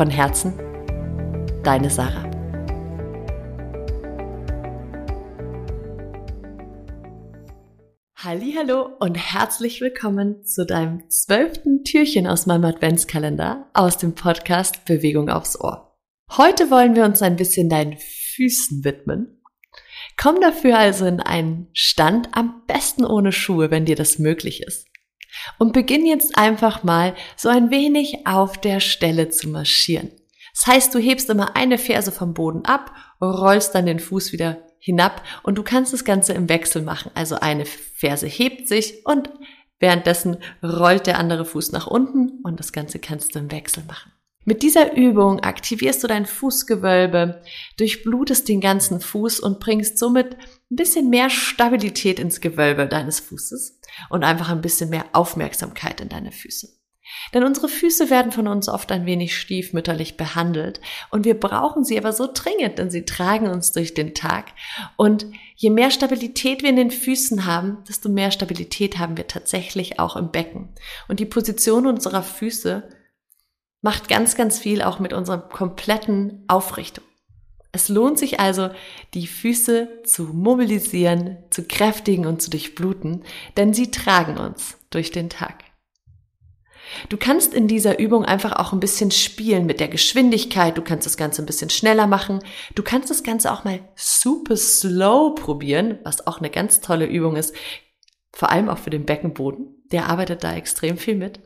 Von Herzen, deine Sarah. Hallo und herzlich willkommen zu deinem zwölften Türchen aus meinem Adventskalender aus dem Podcast Bewegung aufs Ohr. Heute wollen wir uns ein bisschen deinen Füßen widmen. Komm dafür also in einen Stand, am besten ohne Schuhe, wenn dir das möglich ist. Und beginn jetzt einfach mal so ein wenig auf der Stelle zu marschieren. Das heißt, du hebst immer eine Ferse vom Boden ab, rollst dann den Fuß wieder hinab und du kannst das Ganze im Wechsel machen. Also eine Ferse hebt sich und währenddessen rollt der andere Fuß nach unten und das Ganze kannst du im Wechsel machen. Mit dieser Übung aktivierst du dein Fußgewölbe, durchblutest den ganzen Fuß und bringst somit ein bisschen mehr Stabilität ins Gewölbe deines Fußes und einfach ein bisschen mehr Aufmerksamkeit in deine Füße. Denn unsere Füße werden von uns oft ein wenig stiefmütterlich behandelt und wir brauchen sie aber so dringend, denn sie tragen uns durch den Tag. Und je mehr Stabilität wir in den Füßen haben, desto mehr Stabilität haben wir tatsächlich auch im Becken. Und die Position unserer Füße macht ganz, ganz viel auch mit unserer kompletten Aufrichtung. Es lohnt sich also, die Füße zu mobilisieren, zu kräftigen und zu durchbluten, denn sie tragen uns durch den Tag. Du kannst in dieser Übung einfach auch ein bisschen spielen mit der Geschwindigkeit. Du kannst das Ganze ein bisschen schneller machen. Du kannst das Ganze auch mal super slow probieren, was auch eine ganz tolle Übung ist. Vor allem auch für den Beckenboden. Der arbeitet da extrem viel mit.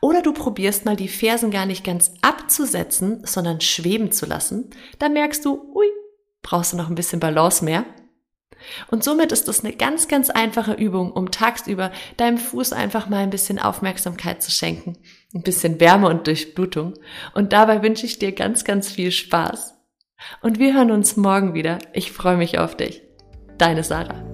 Oder du probierst mal die Fersen gar nicht ganz abzusetzen, sondern schweben zu lassen. Da merkst du, ui, brauchst du noch ein bisschen Balance mehr. Und somit ist das eine ganz, ganz einfache Übung, um tagsüber deinem Fuß einfach mal ein bisschen Aufmerksamkeit zu schenken, ein bisschen Wärme und Durchblutung. Und dabei wünsche ich dir ganz, ganz viel Spaß. Und wir hören uns morgen wieder. Ich freue mich auf dich. Deine Sarah.